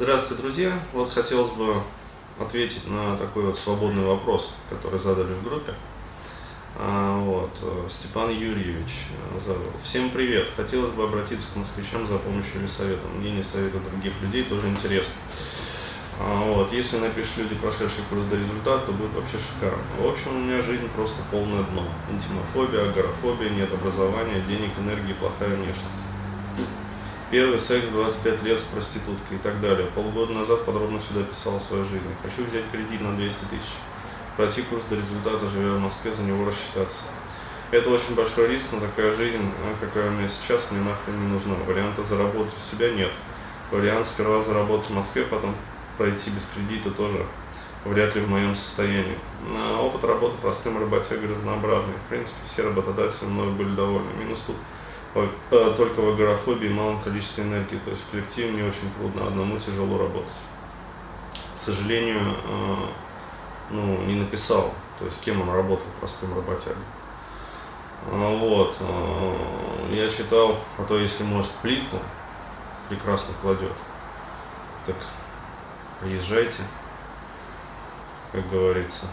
Здравствуйте, друзья. Вот хотелось бы ответить на такой вот свободный вопрос, который задали в группе. А, вот, э, Степан Юрьевич э, задал. Всем привет. Хотелось бы обратиться к москвичам за помощью или советом. Мнение совета других людей тоже интересно. А, вот, если напишут люди, прошедшие курс до результата, то будет вообще шикарно. В общем, у меня жизнь просто полное дно. Интимофобия, агорафобия, нет образования, денег, энергии, плохая внешность. Первый секс 25 лет с проституткой и так далее. Полгода назад подробно сюда писал свою жизнь. Хочу взять кредит на 200 тысяч. Пройти курс до результата, живя в Москве, за него рассчитаться. Это очень большой риск, но такая жизнь, а, какая у меня сейчас, мне нахрен не нужна. Варианта заработать у себя нет. Вариант сперва заработать в Москве, потом пройти без кредита тоже вряд ли в моем состоянии. А опыт работы простым работягой разнообразный. В принципе, все работодатели мной были довольны. Минус тут Э, только в агорафобии малом количестве энергии, то есть в коллективе мне очень трудно, одному тяжело работать. К сожалению, э, ну, не написал, то есть кем он работал, простым работягой. А, вот, э, я читал, а то если может плитку прекрасно кладет, так приезжайте, как говорится,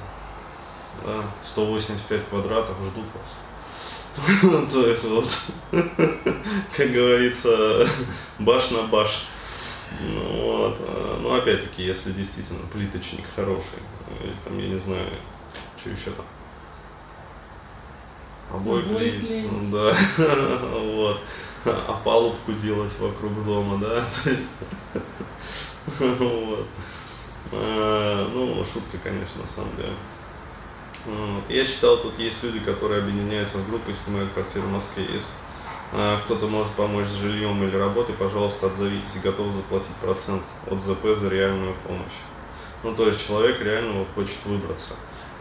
да, 185 квадратов ждут вас. То есть вот, как говорится, баш на баш. Ну, вот. А, ну, опять-таки, если действительно плиточник хороший, там, я не знаю, что еще там. Обои клеить, ну, да, вот, а палубку делать вокруг дома, да, то есть, вот, а, ну, шутка, конечно, на самом деле. Я считал, тут есть люди, которые объединяются в группы снимают квартиру в Москве. Если а, кто-то может помочь с жильем или работой, пожалуйста, отзовитесь, готов заплатить процент от ЗП за реальную помощь. Ну, то есть человек реально вот хочет выбраться.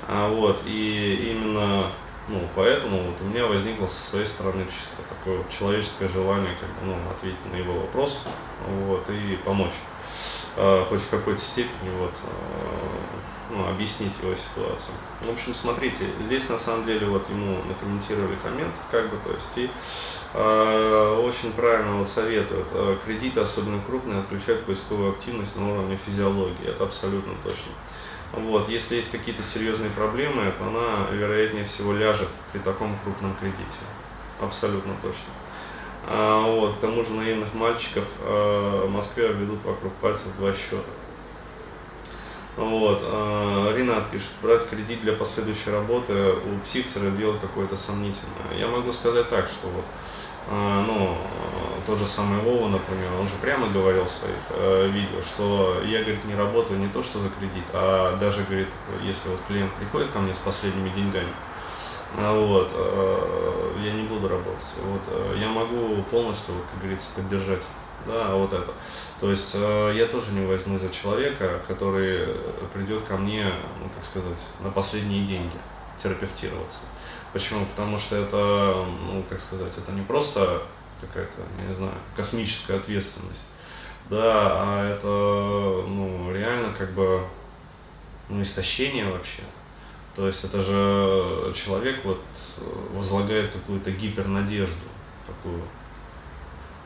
А, вот, и именно ну, поэтому вот у меня возникло со своей стороны чисто такое вот человеческое желание как бы, ну, ответить на его вопрос вот, и помочь. А, хоть в какой-то степени вот, а, ну, объяснить его ситуацию. В общем, смотрите, здесь на самом деле вот ему накомментировали коммент, как бы, то есть, и э, очень правильно вот советуют, э, кредиты, особенно крупные, отключают поисковую активность на уровне физиологии, это абсолютно точно. Вот, если есть какие-то серьезные проблемы, то она, вероятнее всего, ляжет при таком крупном кредите. Абсолютно точно. А, вот, к тому же наивных мальчиков э, в Москве ведут вокруг пальцев два счета. Вот. А, Ренат пишет, брать кредит для последующей работы у психтера дело какое-то сомнительное. Я могу сказать так, что вот, а, ну, тот же самый Вова, например, он же прямо говорил в своих видео, что я, говорит, не работаю не то, что за кредит, а даже, говорит, если вот клиент приходит ко мне с последними деньгами, а, вот, э, я не буду работать. Вот, э, я могу полностью, как говорится, поддержать да, вот это. То есть э, я тоже не возьму за человека, который придет ко мне, ну, как сказать, на последние деньги терапевтироваться. Почему? Потому что это, ну, как сказать, это не просто какая-то, не знаю, космическая ответственность, да, а это, ну, реально как бы, ну, истощение вообще. То есть это же человек вот возлагает какую-то гипернадежду такую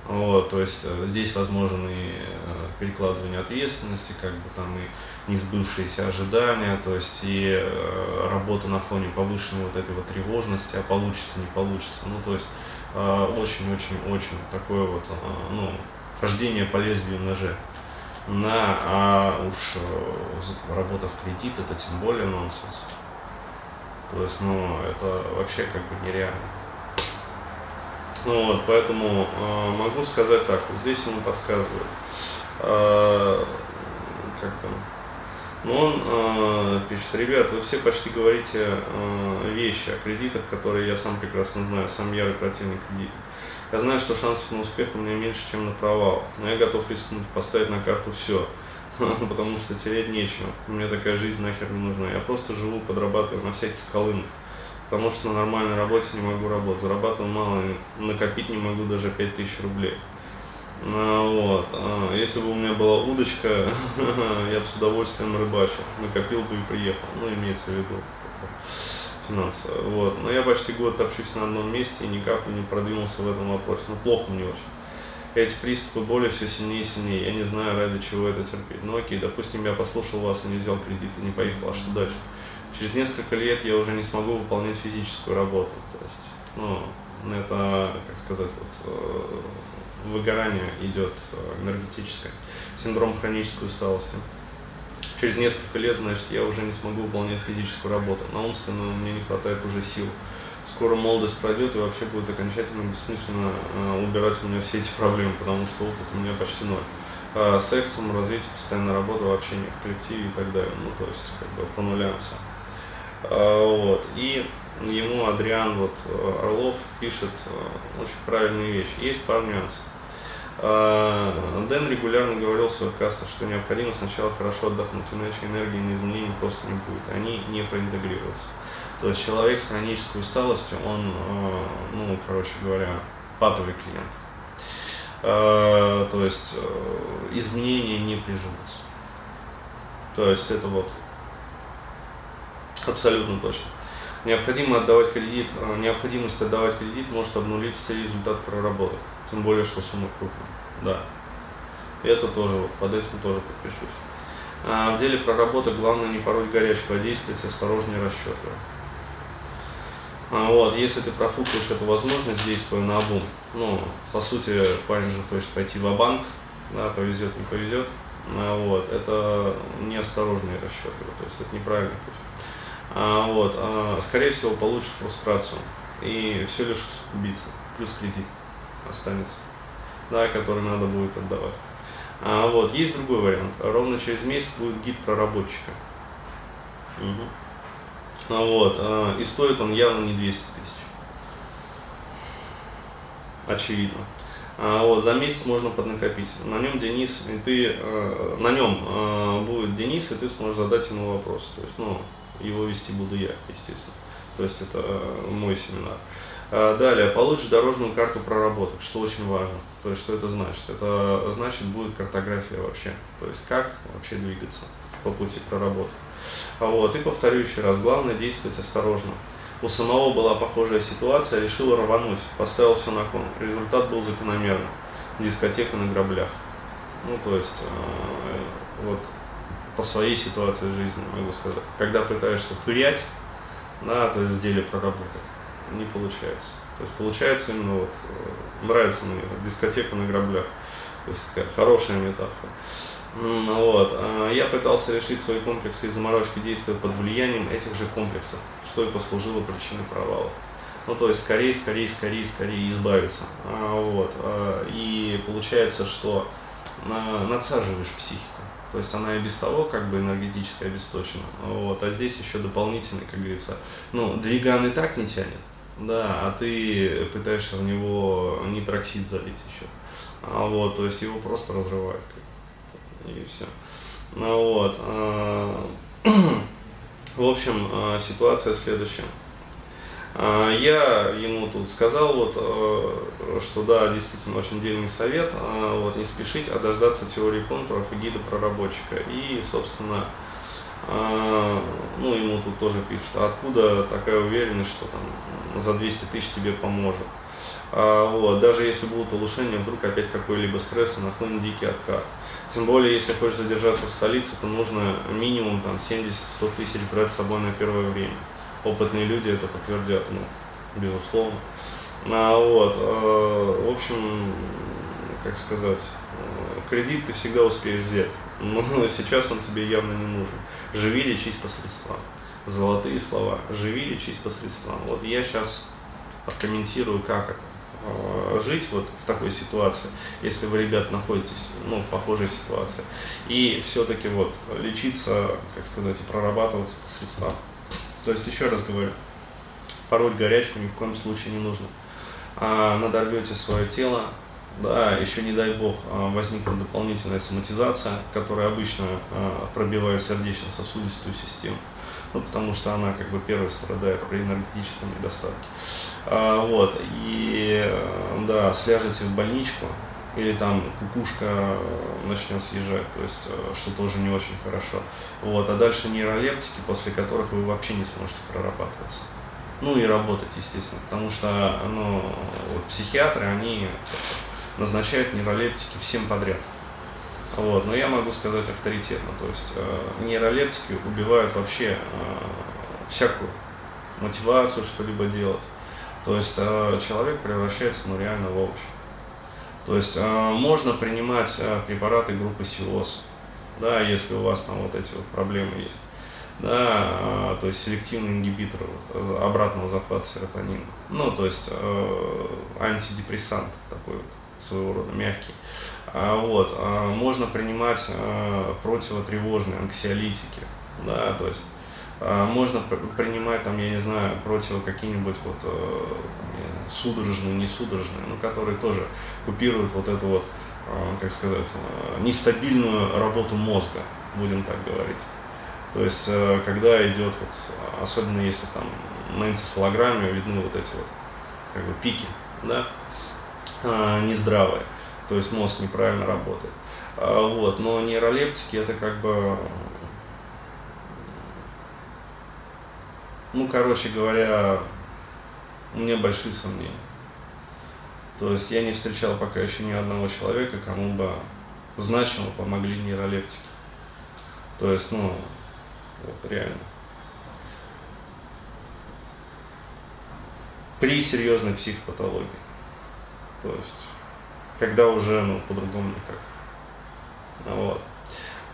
вот, то есть э, здесь возможно и э, перекладывание ответственности, как бы там и несбывшиеся ожидания, то есть и э, работа на фоне повышенной вот этой вот тревожности, а получится, не получится. Ну, то есть очень-очень-очень такое вот, ну, хождение по лезвию ножа. На, а уж работа в кредит это тем более нонсенс. То есть, ну, это вообще как бы нереально. Ну, вот, поэтому э, могу сказать так, вот здесь ему подсказывают. Э, как там? Ну, он э, пишет, ребят, вы все почти говорите э, вещи о кредитах, которые я сам прекрасно знаю, сам ярый противник кредитов. Я знаю, что шансов на успех у меня меньше, чем на провал, но я готов рискнуть, поставить на карту все, потому что терять нечего. Мне такая жизнь нахер не нужна. Я просто живу, подрабатываю на всяких колымах потому что на нормальной работе не могу работать. Зарабатываю мало, накопить не могу даже 5000 рублей. Ну, вот. А, если бы у меня была удочка, я бы с удовольствием рыбачил, накопил бы и приехал. Ну, имеется в виду финансово. Вот. Но я почти год топчусь на одном месте и никак не продвинулся в этом вопросе. Ну, плохо мне очень. Эти приступы боли все сильнее и сильнее, я не знаю, ради чего это терпеть. Ну окей, допустим, я послушал вас и не взял кредит и не поехал, а что дальше? Через несколько лет я уже не смогу выполнять физическую работу. То есть, ну, это, как сказать, вот, э, выгорание идет э, энергетическое, синдром хронической усталости. Через несколько лет, значит, я уже не смогу выполнять физическую работу. На умственную мне не хватает уже сил скоро молодость пройдет и вообще будет окончательно бессмысленно э, убирать у меня все эти проблемы, потому что опыт у меня почти ноль. А сексом, развитие, постоянная работа, вообще не в коллективе и так далее. Ну, то есть, как бы по нулям все. А, вот. И ему Адриан вот, Орлов пишет э, очень правильные вещи. Есть пару нюансов. Дэн регулярно говорил в своих кассах, что необходимо сначала хорошо отдохнуть, иначе энергии на изменения просто не будет. Они не проинтегрируются. То есть человек с хронической усталостью, он, э, ну, короче говоря, патовый клиент. Э, то есть э, изменения не приживутся. То есть это вот абсолютно точно. Необходимо отдавать кредит, необходимость отдавать кредит может обнулить все результаты проработок. Тем более, что сумма крупная. Да. Это тоже, вот, под этим тоже подпишусь. А в деле проработок главное не пороть горячку, а действовать осторожнее и расчетливо. А, вот, если ты профукаешь эту возможность, действуя на обум, ну, по сути, парень же хочет пойти в банк да, повезет, не повезет, а, вот, это неосторожные расчеты, то есть это неправильный путь. А, вот, а, скорее всего, получишь фрустрацию и все лишь убийца, плюс кредит останется, да, который надо будет отдавать. А, вот, есть другой вариант. Ровно через месяц будет гид проработчика. Угу. Вот, а, и стоит он явно не 200 тысяч. Очевидно. А, вот, за месяц можно поднакопить. На нем Денис, и ты, а, на нем будет Денис, и ты сможешь задать ему вопрос. То есть, ну, его вести буду я, естественно. То есть это мой семинар. Далее, получишь дорожную карту проработок, что очень важно. То есть, что это значит? Это значит, будет картография вообще. То есть, как вообще двигаться по пути проработки. Вот. И повторю еще раз, главное действовать осторожно. У самого была похожая ситуация, решил рвануть, поставил все на кон. Результат был закономерным. Дискотека на граблях. Ну, то есть, э, вот по своей ситуации жизни могу сказать. Когда пытаешься пырять, да, то есть в деле проработать, не получается. То есть получается именно вот, э, нравится мне дискотека на граблях. То есть такая хорошая метафора. Вот. А я пытался решить свои комплексы и заморочки, действия под влиянием этих же комплексов, что и послужило причиной провала. Ну, то есть скорее, скорее, скорее, скорее избавиться. А, вот. А, и получается, что надсаживаешь психику. То есть она и без того как бы энергетически обесточена. Вот. А здесь еще дополнительный, как говорится, ну, двиган и так не тянет, да, а ты пытаешься в него нитроксид залить еще. Вот, то есть его просто разрывают и все. Ну, вот. А, в общем, а, ситуация следующая. А, я ему тут сказал, вот, что да, действительно очень дельный совет, вот, не спешить, а дождаться теории контуров и гида проработчика. И, собственно, ну, ему тут тоже пишут, а откуда такая уверенность, что там за 200 тысяч тебе поможет. Вот, даже если будут улучшения, вдруг опять какой-либо стресс и нахлынет дикий откат. Тем более, если хочешь задержаться в столице, то нужно минимум там 70-100 тысяч брать с собой на первое время. Опытные люди это подтвердят, ну, безусловно. А, вот, а, в общем, как сказать, кредит ты всегда успеешь взять, но сейчас он тебе явно не нужен. Живи, лечись по средствам. Золотые слова. Живи, лечись по средствам. Вот я сейчас откомментирую, как это. Э, жить вот в такой ситуации, если вы, ребят, находитесь ну, в похожей ситуации. И все-таки вот лечиться, как сказать, и прорабатываться по. То есть, еще раз говорю, пороть горячку ни в коем случае не нужно. А, надорвете свое тело, да, еще не дай бог а, возникнет дополнительная соматизация, которая обычно а, пробивает сердечно-сосудистую систему ну, потому что она как бы первой страдает при энергетическом недостатке. А, вот, и да, сляжете в больничку, или там кукушка начнет съезжать, то есть э, что тоже не очень хорошо. Вот, а дальше нейролептики, после которых вы вообще не сможете прорабатываться. Ну и работать, естественно, потому что ну, вот, психиатры, они назначают нейролептики всем подряд. Вот. Но я могу сказать авторитетно, то есть э, нейролептики убивают вообще э, всякую мотивацию что-либо делать. То есть э, человек превращается ну, реально в овощ. То есть э, можно принимать э, препараты группы СИОС, да, если у вас там вот эти вот проблемы есть. Да, э, то есть селективный ингибитор вот, э, обратного захвата серотонина. Ну, то есть э, антидепрессант такой вот, своего рода мягкий. А, вот, а, можно принимать а, противотревожные анксиолитики, да, то есть а, можно принимать, там, я не знаю, против какие-нибудь вот э, там, судорожные, не судорожные, но которые тоже купируют вот эту вот, э, как сказать, э, нестабильную работу мозга, будем так говорить. То есть, когда идет, вот, особенно если там на энцефалограмме видны вот эти вот как бы пики, да, нездравые, то есть мозг неправильно работает. Вот, но нейролептики это как бы Ну, короче говоря, у меня большие сомнения. То есть я не встречал пока еще ни одного человека, кому бы значимо помогли нейролептики. То есть, ну, вот реально. При серьезной психопатологии. То есть, когда уже, ну, по-другому никак. Вот.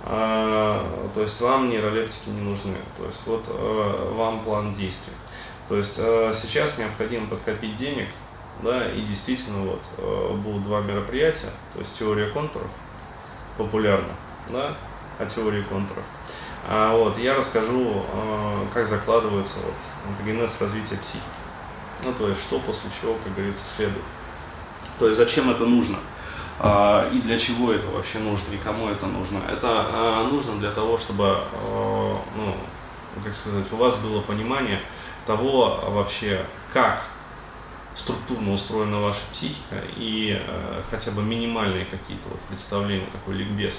А, то есть вам нейролептики не нужны. То есть вот э, вам план действий. То есть э, сейчас необходимо подкопить денег, да, и действительно вот э, будут два мероприятия, то есть теория контуров, популярна, да, о теории контуров. А вот я расскажу, как закладывается вот антогенез развития психики. Ну, то есть что после чего, как говорится, следует. То есть зачем это нужно? А, и для чего это вообще нужно, и кому это нужно. Это а, нужно для того, чтобы, а, ну, как сказать, у вас было понимание того вообще, как структурно устроена ваша психика и э, хотя бы минимальные какие-то вот представления, такой ликбез,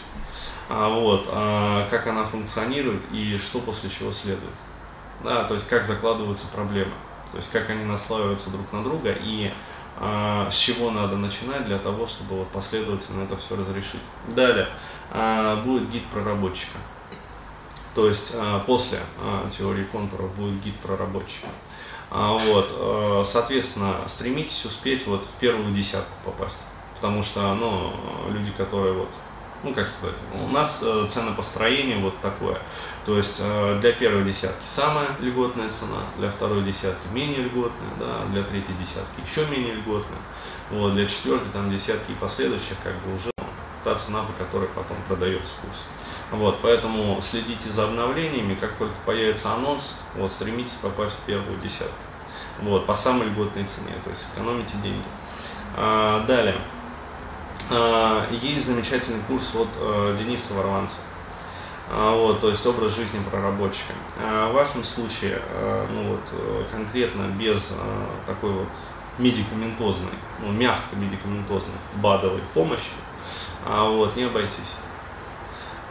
а, вот, а, как она функционирует и что после чего следует. Да, то есть как закладываются проблемы, то есть как они наслаиваются друг на друга и с чего надо начинать для того, чтобы вот последовательно это все разрешить. Далее а, будет гид проработчика. То есть а, после теории контуров будет гид проработчика. Вот, соответственно, стремитесь успеть вот в первую десятку попасть. Потому что ну, люди, которые вот ну как сказать, у нас э, ценопостроение вот такое. То есть э, для первой десятки самая льготная цена, для второй десятки менее льготная, да, для третьей десятки еще менее льготная, вот, для четвертой там десятки и последующих как бы уже та цена, по которой потом продается курс. Вот, поэтому следите за обновлениями, как только появится анонс, вот, стремитесь попасть в первую десятку. Вот, по самой льготной цене, то есть экономите деньги. А, далее. А, есть замечательный курс от э, Дениса Варванца. А, вот, то есть образ жизни проработчика. А, в вашем случае, э, ну вот, э, конкретно без такой вот медикаментозной, ну, мягко медикаментозной БАДовой помощи, вот, не обойтись.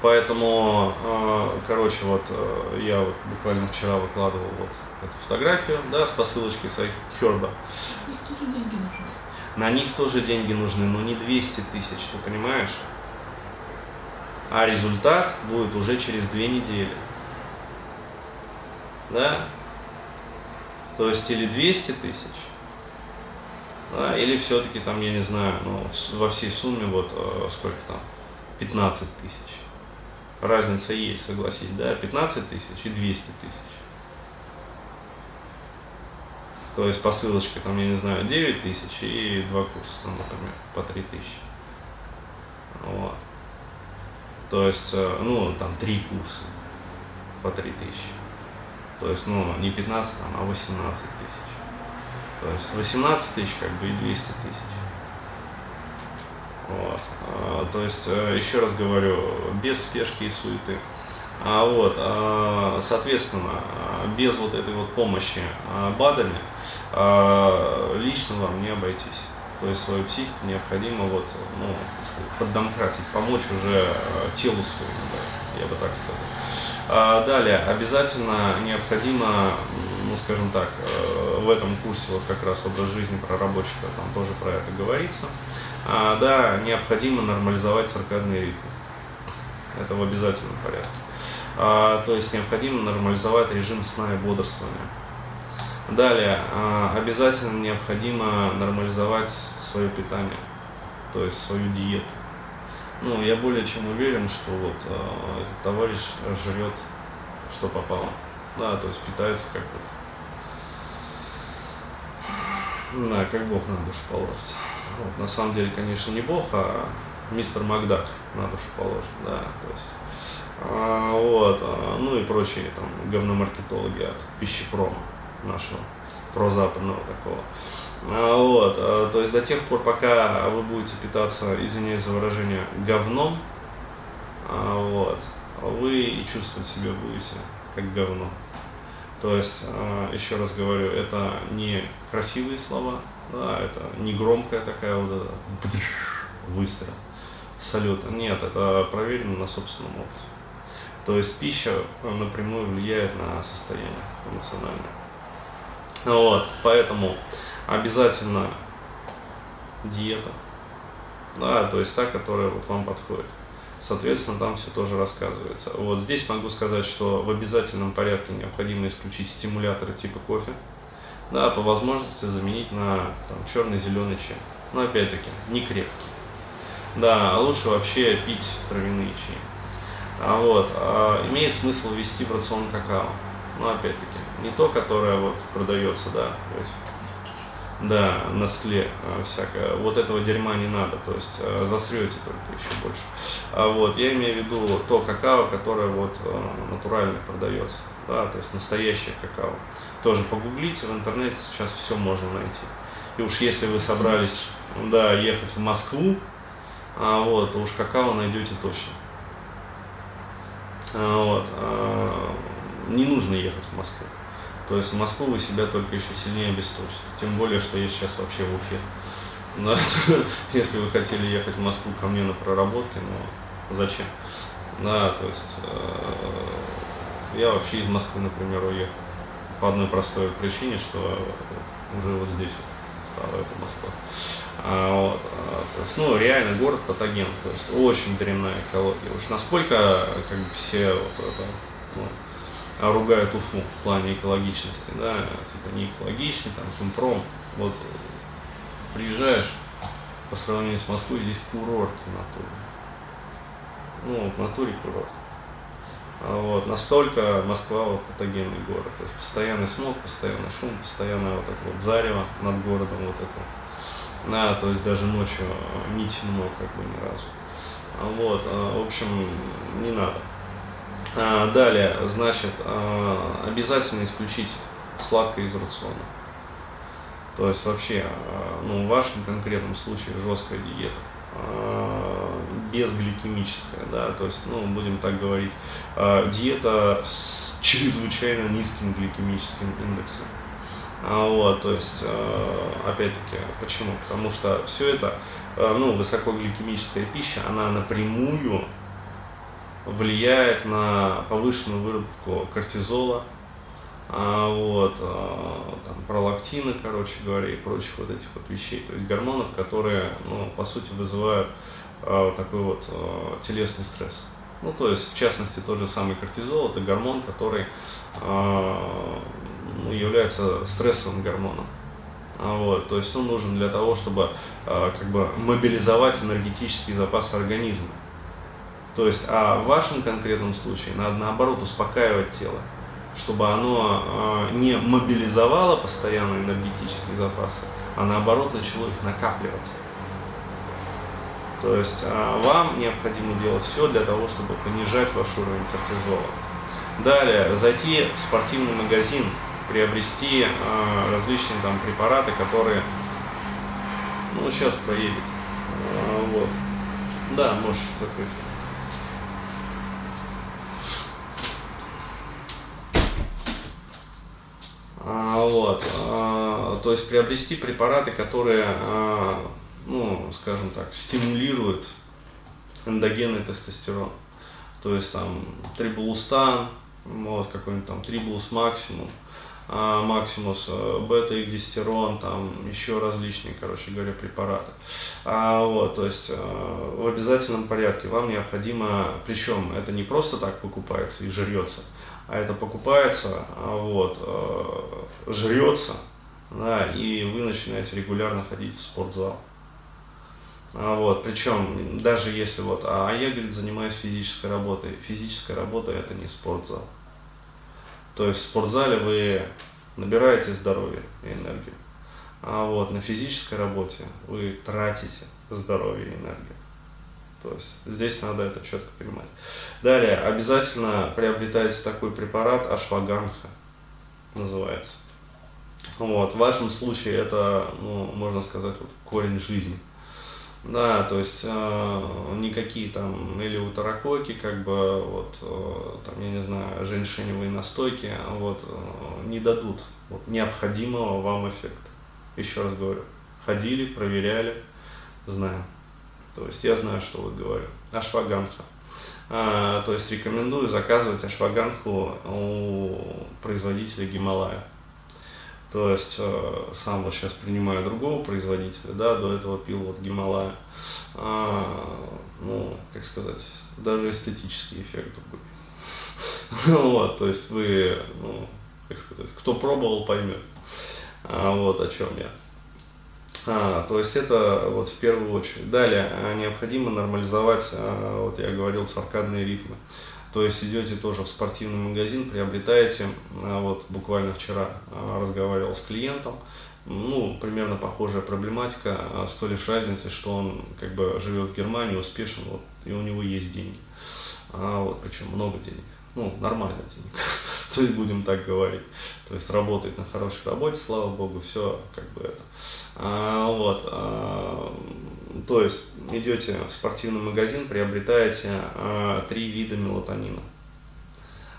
Поэтому, короче, вот я вот буквально вчера выкладывал вот эту фотографию, да, с посылочкой своих Херба. На них тоже деньги нужны, но не 200 тысяч, ты понимаешь? А результат будет уже через две недели. Да? То есть или 200 тысяч, да, или все-таки там, я не знаю, ну, во всей сумме вот э, сколько там, 15 тысяч. Разница есть, согласись, да, 15 тысяч и 200 тысяч. То есть по ссылочке, там, я не знаю, 9 тысяч и два курса, там, например, по 3 тысячи. Вот. То есть, э, ну, там, три курса по 3 тысячи. То есть, ну, не 15, там, а 18 тысяч. То есть 18 тысяч, как бы, и 200 тысяч. Вот. А, то есть, э, еще раз говорю, без спешки и суеты. А вот, а, соответственно, без вот этой вот помощи а, БАДами а, лично вам не обойтись. То есть свою психику необходимо вот, ну, поддомкратить, помочь уже телу своему, да, я бы так сказал. Далее, обязательно необходимо, ну, скажем так, в этом курсе вот как раз образ жизни проработчика, там тоже про это говорится. А, да, необходимо нормализовать циркадный ритм. Это в обязательном порядке. А, то есть необходимо нормализовать режим сна и бодрствования. Далее, а, обязательно необходимо нормализовать свое питание, то есть свою диету. Ну, я более чем уверен, что вот а, этот товарищ жрет, что попало. Да, то есть питается как вот. Да, как Бог на душу положит. Вот, на самом деле, конечно, не Бог, а мистер Макдак на душу положит, да, то есть. А, вот, а, ну и прочие там говномаркетологи от пищепрома нашего прозападного такого. А, вот, то есть до тех пор, пока вы будете питаться, извиняюсь за выражение, говном, вот, вы и чувствовать себя будете как говно. То есть, еще раз говорю, это не красивые слова, да, это не громкая такая вот эта выстрел салюта. Нет, это проверено на собственном опыте. То есть пища напрямую влияет на состояние эмоциональное. Вот, поэтому обязательно диета, да, то есть та, которая вот вам подходит. Соответственно, там все тоже рассказывается. Вот здесь могу сказать, что в обязательном порядке необходимо исключить стимуляторы типа кофе, да, по возможности заменить на там, черный, зеленый чай. Но опять-таки, не крепкий. Да, а лучше вообще пить травяные чаи. А вот, а, имеет смысл ввести в рацион какао. Но опять-таки, не то, которое вот продается, да, то есть, да, на сле а, всякое. Вот этого дерьма не надо, то есть а, засрете только еще больше. А вот, я имею в виду то какао, которое вот натурально продается, да, то есть настоящее какао. Тоже погуглите, в интернете сейчас все можно найти. И уж если вы собрались, да, ехать в Москву, а, вот, то уж какао найдете точно. А, вот, а, не нужно ехать в Москву. То есть в Москву вы себя только еще сильнее обесточите. Тем более, что я сейчас вообще в Уфе. Да, если вы хотели ехать в Москву ко мне на проработке, ну зачем? Да, то есть э, я вообще из Москвы, например, уехал. По одной простой причине, что уже вот здесь вот стала эта Москва. А, вот, а, то есть, ну, реально город патоген, то есть очень дрянная экология. Уж насколько как бы все вот это, ну, ругают Уфу в плане экологичности, да, типа не экологичный, там, химпром. Вот приезжаешь, по сравнению с Москвой, здесь курорт в натуре. Ну, в натуре курорт. Вот, настолько Москва вот патогенный город. То есть постоянный смог, постоянный шум, постоянное вот это вот зарево над городом вот это. Да, то есть даже ночью не темно как бы ни разу. Вот, а, в общем, не надо. А, далее, значит, а, обязательно исключить сладкое из рациона. То есть вообще, ну, в вашем конкретном случае жесткая диета, безгликемическая, да, то есть, ну, будем так говорить, диета с чрезвычайно низким гликемическим индексом. Вот, то есть, опять-таки, почему? Потому что все это, ну, высокогликемическая пища, она напрямую влияет на повышенную выработку кортизола, а, вот, а, там, пролактина, короче говоря, и прочих вот этих вот вещей, то есть гормонов, которые, ну, по сути, вызывают а, такой вот телесный стресс. Ну, то есть, в частности, тот же самый кортизол, это гормон, который ну, является стрессовым гормоном. Вот, то есть он нужен для того, чтобы а, как бы мобилизовать энергетический запас организма. То есть, а в вашем конкретном случае надо наоборот успокаивать тело, чтобы оно э, не мобилизовало постоянно энергетические запасы, а наоборот начало их накапливать. То есть э, вам необходимо делать все для того, чтобы понижать ваш уровень кортизола. Далее, зайти в спортивный магазин, приобрести э, различные там препараты, которые, ну, сейчас проедет. Вот. Да, можешь закрыть. А, вот, а, то есть приобрести препараты, которые, а, ну, скажем так, стимулируют эндогенный тестостерон. То есть там трибулустан, вот какой-нибудь там трибулус максимум, а, Максимус, э, бета-экдистерон, там еще различные, короче говоря, препараты. А, вот, то есть э, в обязательном порядке вам необходимо, причем это не просто так покупается и жрется, а это покупается, а, вот, э, жрется, да, и вы начинаете регулярно ходить в спортзал. А, вот, причем, даже если вот, а я, говорит, занимаюсь физической работой. Физическая работа это не спортзал. То есть в спортзале вы набираете здоровье и энергию. А вот на физической работе вы тратите здоровье и энергию. То есть здесь надо это четко понимать. Далее, обязательно приобретайте такой препарат ашваганха, называется. Вот, в вашем случае это, ну, можно сказать, вот, корень жизни. Да, то есть э, никакие там или утаракоки, как бы, вот, э, там, я не знаю, женьшеневые настойки, вот, э, не дадут вот, необходимого вам эффекта. Еще раз говорю, ходили, проверяли, знаю. То есть я знаю, что вот говорю. Ашваганха. А, то есть рекомендую заказывать ашваганху у производителя Гималая. То есть э, сам вот сейчас принимаю другого производителя, да, до этого пил вот Гималая. А, ну, как сказать, даже эстетический эффект другой. Вот, то есть вы, ну, как сказать, кто пробовал, поймет. А, вот о чем я. А, то есть это вот в первую очередь. Далее а, необходимо нормализовать, а, вот я говорил, циркадные ритмы. То есть идете тоже в спортивный магазин, приобретаете, а, вот буквально вчера а, разговаривал с клиентом, ну, примерно похожая проблематика, а, с той лишь разницей, что он как бы живет в Германии, успешен, вот, и у него есть деньги. А, вот, причем много денег. Ну, нормально денег. То есть будем так говорить. То есть работает на хорошей работе, слава богу, все как бы это. А, вот. А, то есть идете в спортивный магазин, приобретаете а, три вида мелатонина.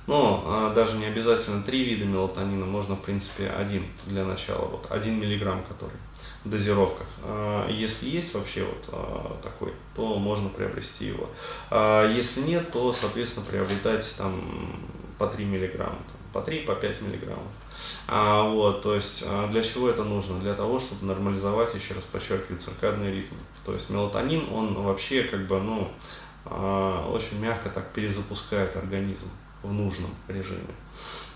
Но а, даже не обязательно три вида мелатонина, можно в принципе один для начала, вот один миллиграмм который в дозировках. А, если есть вообще вот а, такой, то можно приобрести его. А, если нет, то соответственно приобретайте там по 3 миллиграмма, там, по 3, по 5 миллиграммов. А, вот, то есть для чего это нужно? Для того, чтобы нормализовать, еще раз подчеркиваю, циркадный ритм. То есть мелатонин, он вообще как бы, ну, а, очень мягко так перезапускает организм в нужном режиме.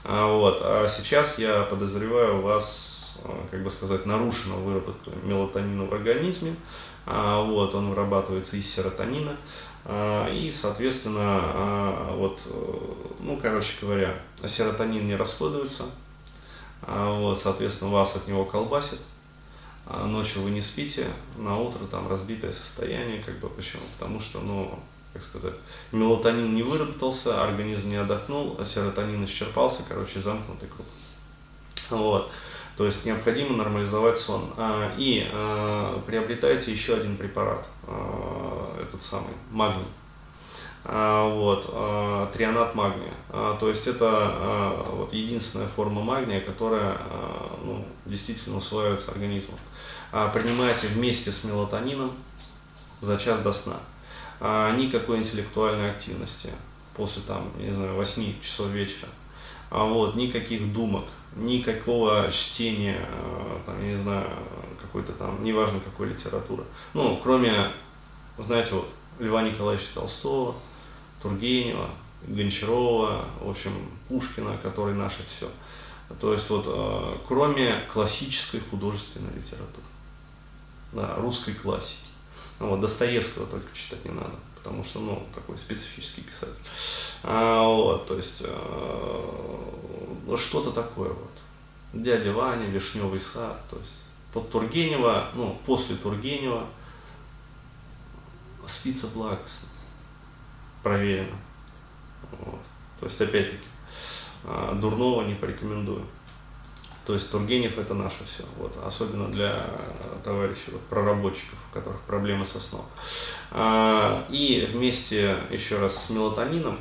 А, вот, а сейчас я подозреваю у вас, а, как бы сказать, нарушена выработка мелатонина в организме. Вот, он вырабатывается из серотонина. И, соответственно, вот, ну, короче говоря, серотонин не расходуется, вот, соответственно, вас от него колбасит, ночью вы не спите, на утро там разбитое состояние, как бы почему? Потому что, ну, как сказать, мелатонин не выработался, организм не отдохнул, а серотонин исчерпался, короче, замкнутый круг. Вот. То есть необходимо нормализовать сон. А, и а, приобретайте еще один препарат, а, этот самый магний. А, вот, а, трионат магния. А, то есть это вот, единственная форма магния, которая ну, действительно усваивается организмом. Принимайте вместе с мелатонином за час до сна. Никакой интеллектуальной активности после там, не знаю, 8 часов вечера. Вот, никаких думок, никакого чтения, там, не знаю, какой-то там, неважно какой литературы. Ну, кроме, знаете, вот, Льва Николаевича Толстого, Тургенева, Гончарова, в общем, Пушкина, который наше все. То есть вот кроме классической художественной литературы, да, русской классики. Ну, вот Достоевского только читать не надо, потому что, ну, такой специфический писатель. А, вот, то есть, э, ну, что-то такое вот. Дядя Ваня, Вишневый сад, то есть, под Тургенева, ну, после Тургенева спится благостно проверено. Вот. То есть, опять-таки, а, дурного не порекомендую. То есть Тургенев это наше все, вот, особенно для товарищей вот, проработчиков, у которых проблемы со сном. А, и вместе еще раз с мелатонином,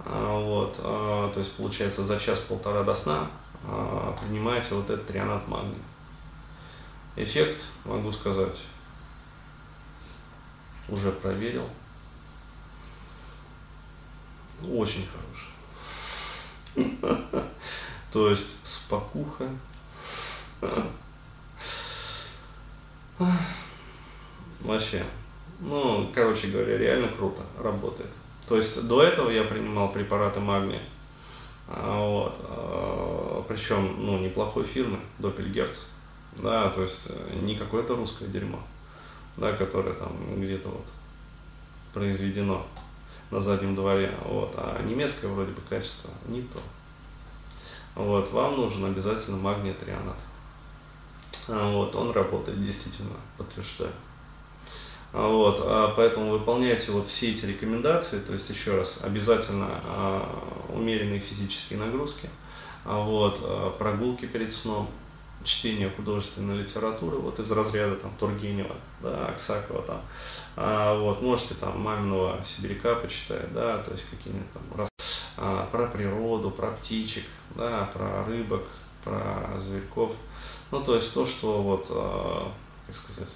а, вот, то есть получается за час-полтора до сна принимаете вот этот трионат магния. Эффект, могу сказать, уже проверил, очень хороший. То есть спокуха. Вообще. Ну, короче говоря, реально круто работает. То есть до этого я принимал препараты магния. А, вот. А, Причем, ну, неплохой фирмы, Доппельгерц. Да, то есть э, не какое-то русское дерьмо, да, которое там где-то вот произведено на заднем дворе, вот, а немецкое вроде бы качество не то. Вот, вам нужен обязательно магний трианат. А, вот, он работает действительно, подтверждаю. А, вот, а поэтому выполняйте вот все эти рекомендации, то есть еще раз, обязательно умеренные физические нагрузки, вот, прогулки перед сном, чтение художественной литературы, вот из разряда там Тургенева, да, Аксакова там, а, вот, можете там маминого сибиряка почитать, да, то есть какие-нибудь там про природу, про птичек, да, про рыбок, про зверьков, ну, то есть то, что вот, а, как сказать,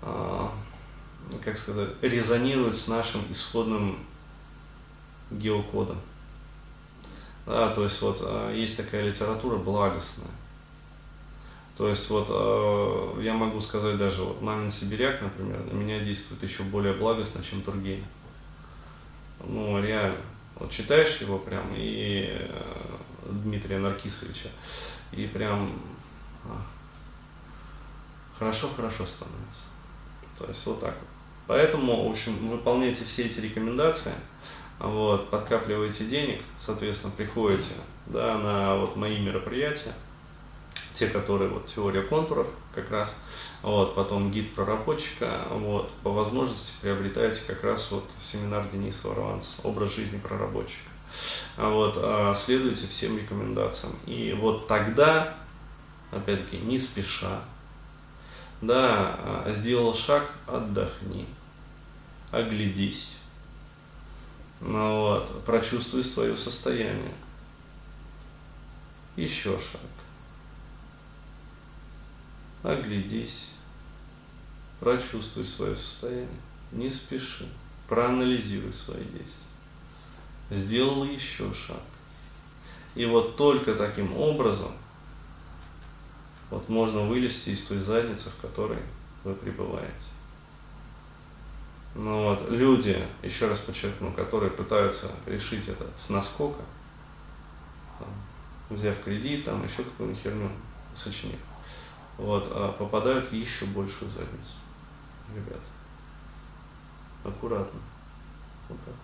а, как сказать, резонирует с нашим исходным геокодом. Да, то есть вот а, есть такая литература благостная. То есть вот а, я могу сказать даже вот Мамин Сибиряк, например, на меня действует еще более благостно, чем Тургенев. Ну, реально. Вот читаешь его прям и э, Дмитрия Наркисовича, и прям хорошо-хорошо становится. То есть вот так вот. Поэтому, в общем, выполняйте все эти рекомендации, вот, подкапливаете денег, соответственно, приходите да, на вот мои мероприятия, те, которые вот теория контуров как раз, вот, потом гид проработчика, вот, по возможности приобретайте как раз вот семинар Дениса Варванца «Образ жизни проработчика». Вот, а, следуйте всем рекомендациям. И вот тогда, опять-таки, не спеша, да, а, сделал шаг, отдохни, оглядись. Ну вот, прочувствуй свое состояние. Еще шаг. Оглядись. Прочувствуй свое состояние. Не спеши. Проанализируй свои действия. Сделал еще шаг. И вот только таким образом вот можно вылезти из той задницы, в которой вы пребываете. Ну вот, люди, еще раз подчеркну, которые пытаются решить это с наскока, взяв кредит, там еще какую-нибудь херню сочинив, вот, а попадают в еще большую задницу. Ребят, аккуратно. Вот так.